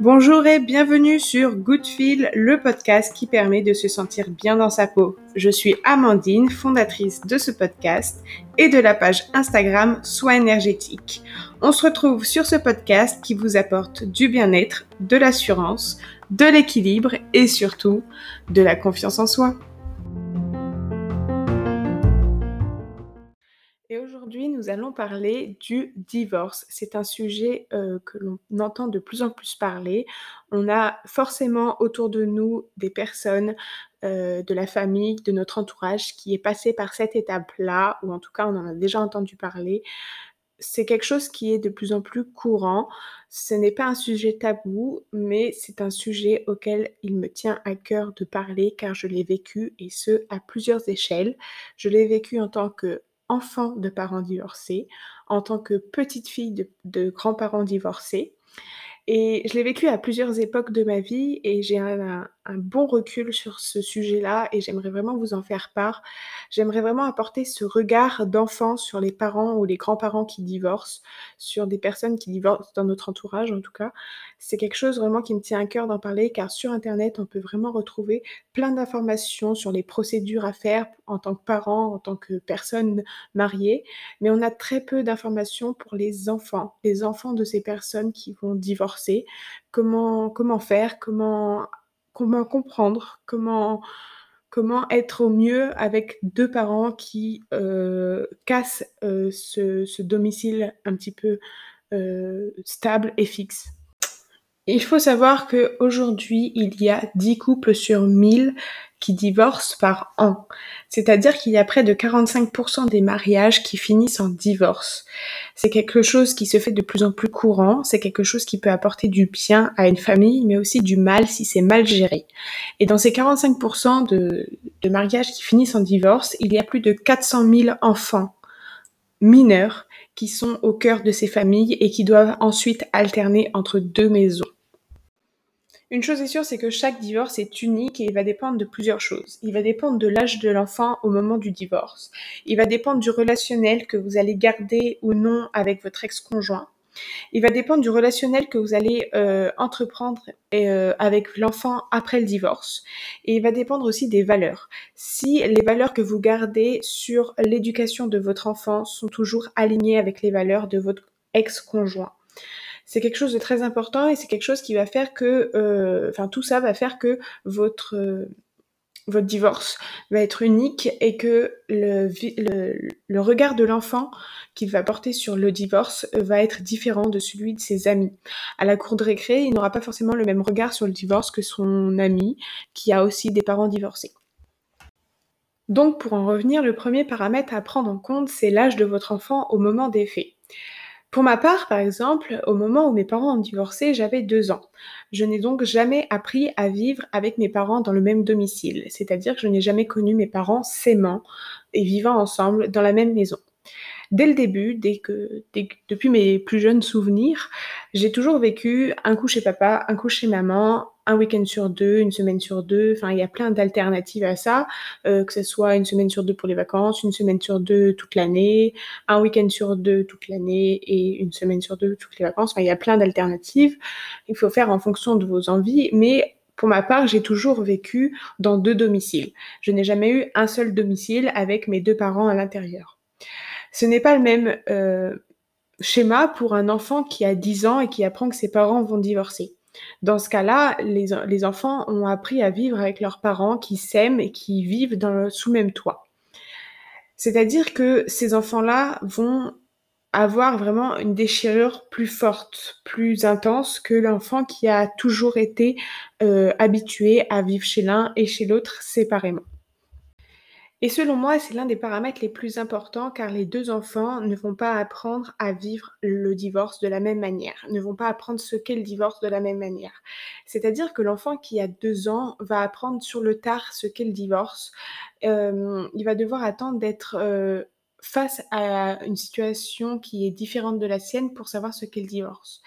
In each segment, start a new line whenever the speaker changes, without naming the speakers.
Bonjour et bienvenue sur Good Feel, le podcast qui permet de se sentir bien dans sa peau. Je suis Amandine, fondatrice de ce podcast et de la page Instagram Soins énergétique. On se retrouve sur ce podcast qui vous apporte du bien-être, de l'assurance, de l'équilibre et surtout de la confiance en soi. Aujourd'hui, nous allons parler du divorce. C'est un sujet euh, que l'on entend de plus en plus parler. On a forcément autour de nous des personnes euh, de la famille, de notre entourage qui est passé par cette étape-là, ou en tout cas on en a déjà entendu parler. C'est quelque chose qui est de plus en plus courant. Ce n'est pas un sujet tabou, mais c'est un sujet auquel il me tient à cœur de parler car je l'ai vécu et ce à plusieurs échelles. Je l'ai vécu en tant que enfant de parents divorcés, en tant que petite fille de, grands-parents divorcés. Et je l'ai vécu à plusieurs époques de ma vie et j'ai un, un bon recul sur ce sujet-là et j'aimerais vraiment vous en faire part. J'aimerais vraiment apporter ce regard d'enfant sur les parents ou les grands-parents qui divorcent, sur des personnes qui divorcent dans notre entourage en tout cas. C'est quelque chose vraiment qui me tient à cœur d'en parler car sur Internet, on peut vraiment retrouver plein d'informations sur les procédures à faire en tant que parent, en tant que personne mariée, mais on a très peu d'informations pour les enfants, les enfants de ces personnes qui vont divorcer. Comment, comment faire, comment comment comprendre, comment, être au mieux avec deux parents qui euh, cassent euh, ce, domicile un petit peu euh, stable et fixe. Il faut savoir qu'aujourd'hui, il y a 10 couples sur 1000 qui divorcent par an. C'est-à-dire qu'il y a près de 45% des mariages qui finissent en divorce. C'est quelque chose qui se fait de plus en plus courant, c'est quelque chose qui peut apporter du bien à une famille, mais aussi du mal si c'est mal géré. Et dans ces 45% de, de mariages qui finissent en divorce, il y a plus de 400 000 enfants mineurs qui sont au cœur de ces familles et qui doivent ensuite alterner entre deux maisons. Une chose est sûre, c'est que chaque divorce est unique et il va dépendre de plusieurs choses. Il va dépendre de l'âge de l'enfant au moment du divorce. Il va dépendre du relationnel que vous allez garder ou non avec votre ex-conjoint. Il va dépendre du relationnel que vous allez euh, entreprendre euh, avec l'enfant après le divorce. Et il va dépendre aussi des valeurs. Si les valeurs que vous gardez sur l'éducation de votre enfant sont toujours alignées avec les valeurs de votre ex-conjoint c'est quelque chose de très important et c'est quelque chose qui va faire que, euh, enfin tout ça va faire que votre euh, divorce va être unique et que le regard de l'enfant qu'il va porter sur le divorce va être différent de celui de ses amis. À la cour de récré, il n'aura pas forcément le même regard sur le divorce que son ami qui a aussi des parents divorcés. Donc pour en revenir, le premier paramètre à prendre en compte, c'est l'âge de votre enfant au moment des faits. Pour ma part, par exemple, au moment où mes parents ont divorcé, j'avais deux ans. Je n'ai donc jamais appris à vivre avec mes parents dans le même domicile, c'est-à-dire que je n'ai jamais connu mes parents s'aimant et vivant ensemble dans la même maison. Dès le début, dès que, depuis mes plus jeunes souvenirs, j'ai toujours vécu un coup chez papa, un coup chez maman, un week-end sur deux, une semaine sur deux. Enfin, il y a plein d'alternatives à ça, euh, que ce soit une semaine sur deux pour les vacances, une semaine sur deux toute l'année, un week-end sur deux toute l'année et une semaine sur deux toutes les vacances. Enfin, il y a plein d'alternatives. Il faut faire en fonction de vos envies, mais pour ma part, j'ai toujours vécu dans deux domiciles. Je n'ai jamais eu un seul domicile avec mes deux parents à l'intérieur. Ce n'est pas le même euh, schéma pour un enfant qui a 10 ans et qui apprend que ses parents vont divorcer. Dans ce cas-là, les, enfants ont appris à vivre avec leurs parents qui s'aiment et qui vivent dans le, sous même toit. C'est-à-dire que ces enfants-là vont avoir vraiment une déchirure plus forte, plus intense que l'enfant qui a toujours été euh, habitué à vivre chez l'un et chez l'autre séparément. Et selon moi, c'est l'un des paramètres les plus importants car les deux enfants ne vont pas apprendre à vivre le divorce de la même manière, ne vont pas apprendre ce qu'est le divorce de la même manière. C'est-à-dire que l'enfant qui a deux ans va apprendre sur le tard ce qu'est le divorce. Euh, il va devoir attendre d'être euh, face à une situation qui est différente de la sienne pour savoir ce qu'est le divorce.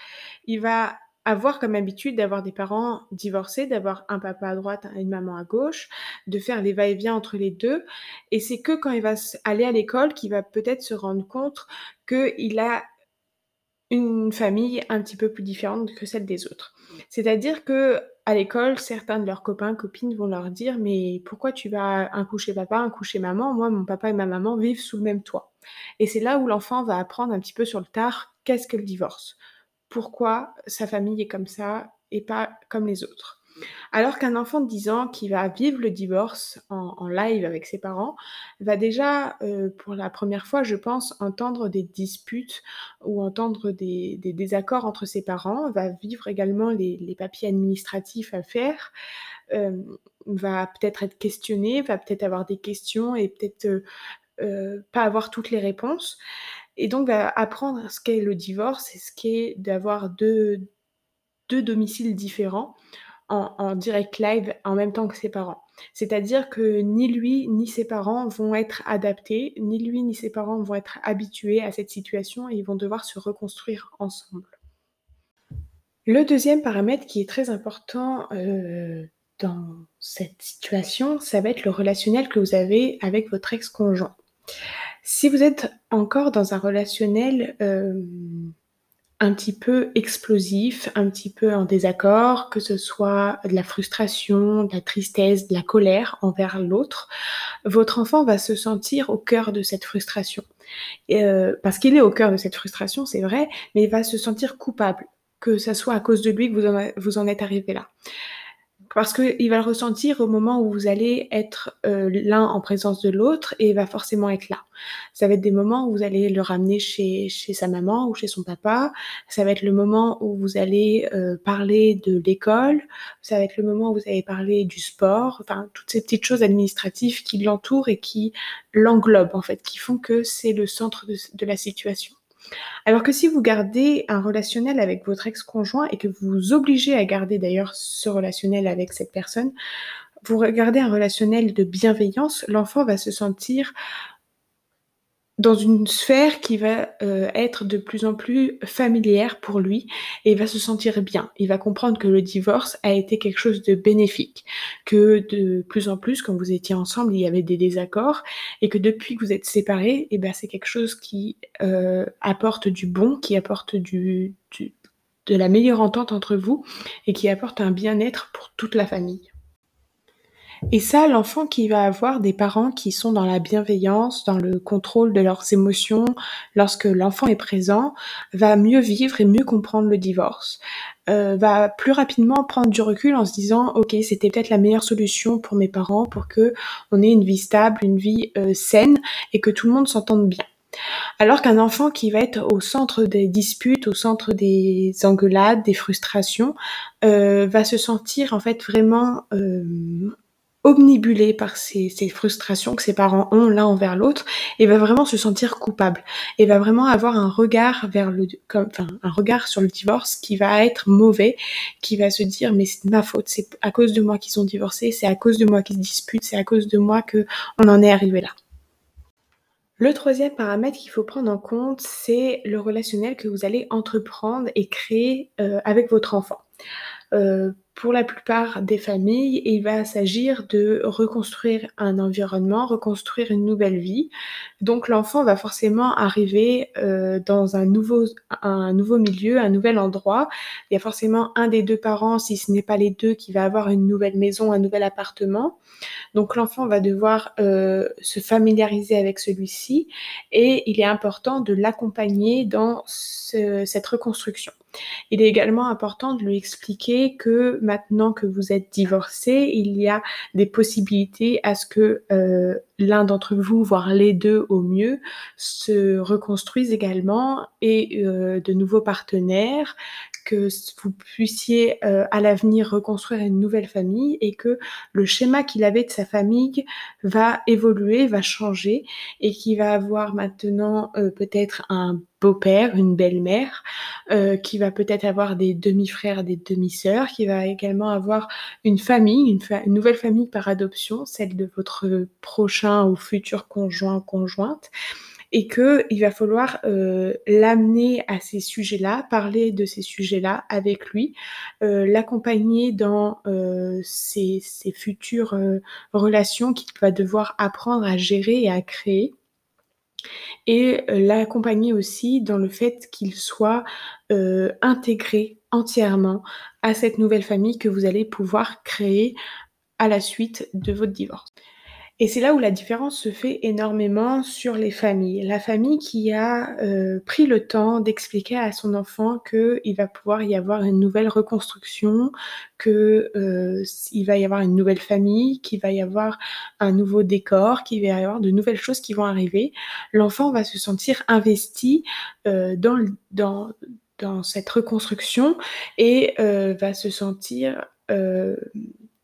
Il va avoir comme habitude d'avoir des parents divorcés, d'avoir un papa à droite et une maman à gauche, de faire les va-et-vient entre les deux. Et c'est que quand il va aller à l'école qu'il va peut-être se rendre compte qu'il a une famille un petit peu plus différente que celle des autres. C'est-à-dire que à l'école, certains de leurs copains, copines vont leur dire Mais pourquoi tu vas un coup chez papa, un coup chez maman? Moi, mon papa et ma maman vivent sous le même toit. Et c'est là où l'enfant va apprendre un petit peu sur le tard qu'est-ce que le divorce. Pourquoi sa famille est comme ça et pas comme les autres. Alors qu'un enfant de 10 ans qui va vivre le divorce en, live avec ses parents va déjà, euh, pour la première fois, je pense, entendre des disputes ou entendre des, désaccords entre ses parents, va vivre également les, papiers administratifs à faire, euh, va peut-être être questionné, va peut-être avoir des questions et peut-être euh, pas avoir toutes les réponses. Et donc va apprendre ce qu'est le divorce et ce qu'est d'avoir deux domiciles différents en, direct live en même temps que ses parents. C'est-à-dire que ni lui ni ses parents vont être adaptés, ni lui ni ses parents vont être habitués à cette situation et ils vont devoir se reconstruire ensemble. Le deuxième paramètre qui est très important euh, dans cette situation, ça va être le relationnel que vous avez avec votre ex-conjoint. Si vous êtes encore dans un relationnel euh, un petit peu explosif, un petit peu en désaccord, que ce soit de la frustration, de la tristesse, de la colère envers l'autre, votre enfant va se sentir au cœur de cette frustration. Euh, parce qu'il est au cœur de cette frustration, c'est vrai, mais il va se sentir coupable, que ce soit à cause de lui que vous vous en êtes arrivé là parce qu'il va le ressentir au moment où vous allez être euh, l'un en présence de l'autre et il va forcément être là. Ça va être des moments où vous allez le ramener chez, chez sa maman ou chez son papa. Ça va être le moment où vous allez euh, parler de l'école. Ça va être le moment où vous allez parler du sport. Enfin, toutes ces petites choses administratives qui l'entourent et qui l'englobent en fait, qui font que c'est le centre de la situation. Alors que si vous gardez un relationnel avec votre ex-conjoint et que vous vous obligez à garder d'ailleurs ce relationnel avec cette personne, vous regardez un relationnel de bienveillance, l'enfant va se sentir dans une sphère qui va euh, être de plus en plus familière pour lui et il va se sentir bien. Il va comprendre que le divorce a été quelque chose de bénéfique, que de plus en plus quand vous étiez ensemble il y avait des désaccords et que depuis que vous êtes séparés, et eh ben c'est quelque chose qui euh, apporte du bon, qui apporte du, du de la meilleure entente entre vous et qui apporte un bien-être pour toute la famille. Et ça, l'enfant qui va avoir des parents qui sont dans la bienveillance, dans le contrôle de leurs émotions, lorsque l'enfant est présent, va mieux vivre et mieux comprendre le divorce. Euh, va plus rapidement prendre du recul en se disant ok c'était peut-être la meilleure solution pour mes parents pour que on ait une vie stable, une vie euh, saine et que tout le monde s'entende bien. Alors qu'un enfant qui va être au centre des disputes, au centre des engueulades, des frustrations, euh, va se sentir en fait vraiment omnibulé par ces, frustrations que ses parents ont l'un envers l'autre et va vraiment se sentir coupable et va vraiment avoir un regard sur le divorce qui va être mauvais qui va se dire mais c'est ma faute c'est à cause de moi qu'ils ont divorcé c'est à cause de moi qu'ils se disputent c'est à cause de moi que on en est arrivé là le troisième paramètre qu'il faut prendre en compte, c'est le relationnel que vous allez entreprendre et créer euh, avec votre enfant. Euh, pour la plupart des familles, il va s'agir de reconstruire un environnement, reconstruire une nouvelle vie. Donc l'enfant va forcément arriver euh, dans un nouveau, un nouveau milieu, un nouvel endroit. Il y a forcément un des deux parents, si ce n'est pas les deux, qui va avoir une nouvelle maison, un nouvel appartement. Donc l'enfant va devoir euh, se familiariser avec celui-ci et il est important de l'accompagner dans cette reconstruction. Il est également important de lui expliquer que maintenant que vous êtes divorcé, il y a des possibilités à ce que euh, l'un d'entre vous, voire les deux au mieux, se reconstruisent également et euh, de nouveaux partenaires, que vous puissiez euh, à l'avenir reconstruire une nouvelle famille et que le schéma qu'il avait de sa famille va évoluer, va changer et qu'il va avoir maintenant euh, peut-être un beau-père, une belle-mère, euh, qui va peut-être avoir des demi-frères, des demi-sœurs, qui va également avoir une famille, une, une, nouvelle famille par adoption, celle de votre prochain ou futur conjoint, conjointe, et qu'il va falloir, heu, l'amener à ces sujets-là, parler de ces sujets-là avec lui, heu, l'accompagner dans, heu, ses futures, relations qu'il va devoir apprendre à gérer et à créer et l'accompagner aussi dans le fait qu'il soit, intégré entièrement à cette nouvelle famille que vous allez pouvoir créer à la suite de votre divorce. Et c'est là où la différence se fait énormément sur les familles. La famille qui a, heu, pris le temps d'expliquer à son enfant qu'il va pouvoir y avoir une nouvelle reconstruction, que, heu, s il va y avoir une nouvelle famille, qu'il va y avoir un nouveau décor, qu'il va y avoir de nouvelles choses qui vont arriver. L'enfant va se sentir investi, heu, dans dans dans cette reconstruction et heu, va se sentir, hem,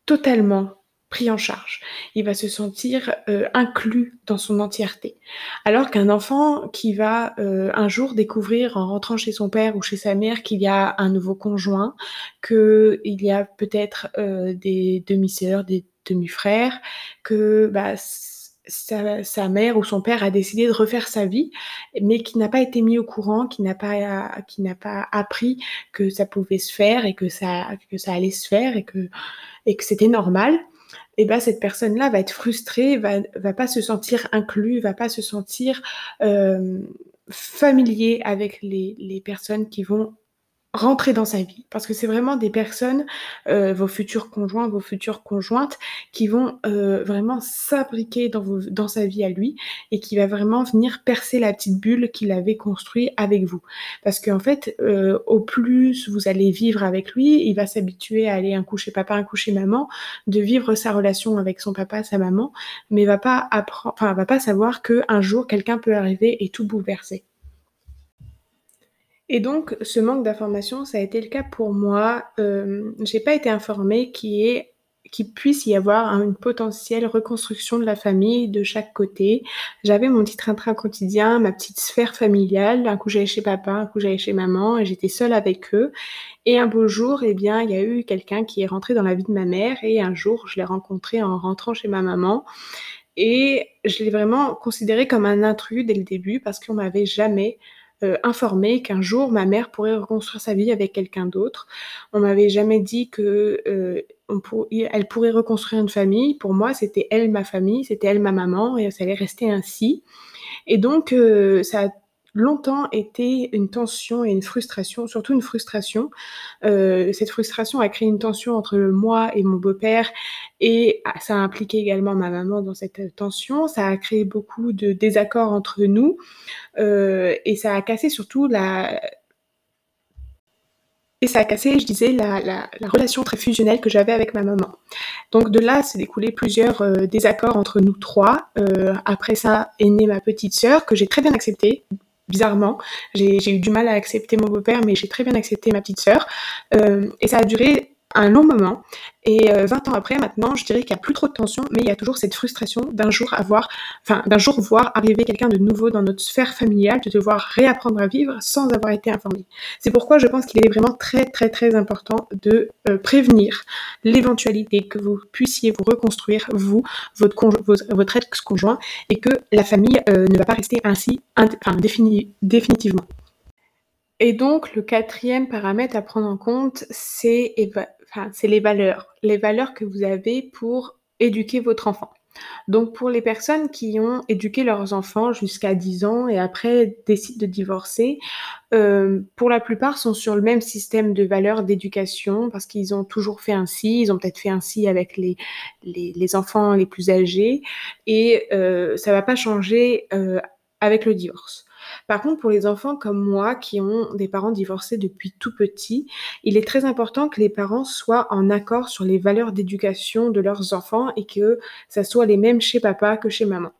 totalement pris en charge. Il va se sentir, heu, inclus dans son entièreté. Alors qu'un enfant qui va, heu, un jour découvrir en rentrant chez son père ou chez sa mère qu'il y a un nouveau conjoint, qu'il y a peut-être, heu, des demi-sœurs, des demi-frères, que, bah, sa sa mère ou son père a décidé de refaire sa vie, mais qu'il n'a pas été mis au courant, qu'il n'a pas qu'il n'a pas appris que ça pouvait se faire et que ça que ça allait se faire et que et que c'était normal et bah, cette personne-là va être frustrée, va va pas se sentir inclus, va pas se sentir, hem, familier avec les personnes qui vont rentrer dans sa vie. Parce que c'est vraiment des personnes, heu, vos futurs conjoints, vos futures conjointes qui vont, heu, vraiment s'imbriquer dans vos dans sa vie à lui et qui va vraiment venir percer la petite bulle qu'il avait construit avec vous. Parce qu'en fait, heu, au plus vous allez vivre avec lui, il va s'habituer à aller un coup chez papa, un coup chez maman, de vivre sa relation avec son papa, sa maman, mais va pas appren enfin va pas savoir qu'un jour quelqu'un peut arriver et tout bouleverser. Et donc ce manque d'information, ça a été le cas pour moi. Hem, j'ai pas été informée qu'il puisse y avoir un une potentielle reconstruction de la famille de chaque côté. J'avais mon petit train-train quotidien, ma petite sphère familiale. Un coup j'allais chez papa, un coup j'allais chez maman et j'étais seule avec eux et un beau jour et bien, il y a eu quelqu'un qui est rentré dans la vie de ma mère et un jour, je l'ai rencontré en rentrant chez ma maman et je l'ai vraiment considéré comme un intrus dès le début parce qu'on m'avait jamais, informée qu'un jour ma mère pourrait reconstruire sa vie avec quelqu'un d'autre. On m'avait jamais dit que, i elle pourrait reconstruire une famille. Pour moi, c'était elle ma famille, c'était elle ma maman et ça allait rester ainsi et donc heu, ça a longtemps été une tension et une frustration, surtout une frustration. Heu, cette frustration a créé une tension entre moi et mon beau-père et ça a impliqué également ma maman dans cette, heu, tension. Ça a créé beaucoup de désaccords entre nous, heu et ça a cassé surtout la et ça a cassé, je disais, la la la relation très fusionnelle que j'avais avec ma maman. Donc de là, s'est découlé plusieurs, désaccords entre nous 3. Heu, après ça est née ma petite sœur que j'ai très bien acceptée, bizarrement. J'ai eu du mal à accepter mon beau-père, mais j'ai très bien accepté ma petite sœur. Hem et ça a duré un long moment et heu, 20 ans après maintenant, je dirais qu'il y a plus trop de tension, mais il y a toujours cette frustration d'un jour avoir enfin, d'un jour voir arriver quelqu'un de nouveau dans notre sphère familiale, de devoir réapprendre à vivre sans avoir été informé. C'est pourquoi je pense qu'il est vraiment très, très, très important de, heu, prévenir l'éventualité que vous puissiez vous reconstruire, vous, votre votre ex-conjoint et que la famille, heu, ne va pas rester ainsi enfin défini définitivement. Et donc le 4e paramètre à prendre en compte, c'est c'est les valeurs. Les valeurs que vous avez pour éduquer votre enfant. Donc pour les personnes qui ont éduqué leurs enfants jusqu'à 10 ans et après décident de divorcer, heu, pour la plupart sont sur le même système de valeurs d'éducation parce qu'ils ont toujours fait ainsi, ils ont peut-être fait ainsi avec les les enfants les plus âgés et heu, ça va pas changer, heu, avec le divorce. Par contre, pour les enfants comme moi qui ont des parents divorcés depuis tout petit, il est très important que les parents soient en accord sur les valeurs d'éducation de leurs enfants et que ça soit les mêmes chez papa que chez maman.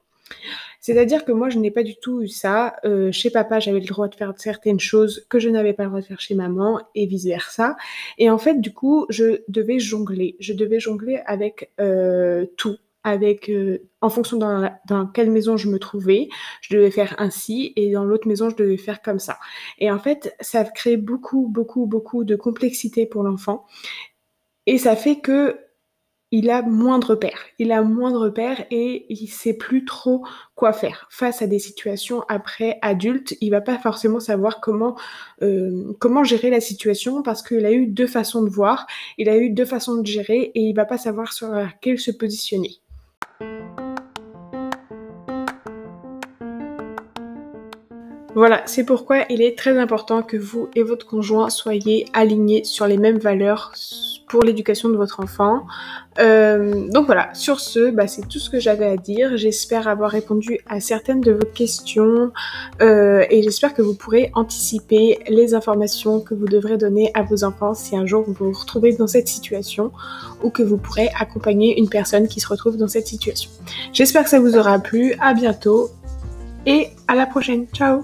C'est-à-dire que moi, je n'ai pas du tout eu ça. Heu, chez papa, j'avais le droit de faire certaines choses que je n'avais pas le droit de faire chez maman et vice versa et en fait, du coup, je devais jongler. Je devais jongler avec, heu, tout, avec, heu en fonction dans la dans quelle maison je me trouvais, je devais faire ainsi et dans l'autre maison, je devais faire comme ça et en fait, ça crée beaucoup, beaucoup, beaucoup de complexité pour l'enfant et ça fait qu'il il a moins de repères. Il a moins de repères et il sait plus trop quoi faire face à des situations après adulte. Il va pas forcément savoir comment euh, comment gérer la situation parce qu'il a eu deux façons de voir, il a eu deux façons de gérer et il va pas savoir sur laquelle se positionner. Voilà, c'est pourquoi il est très important que vous et votre conjoint soyez alignés sur les mêmes valeurs pour l'éducation de votre enfant. Euh, donc voilà, sur ce, bah, c'est tout ce que j'avais à dire. J'espère avoir répondu à certaines de vos questions euh, et j'espère que vous pourrez anticiper les informations que vous devrez donner à vos enfants si un jour vous vous retrouvez dans cette situation ou que vous pourrez accompagner une personne qui se retrouve dans cette situation. J'espère que ça vous aura plu. À bientôt et à la prochaine. Ciao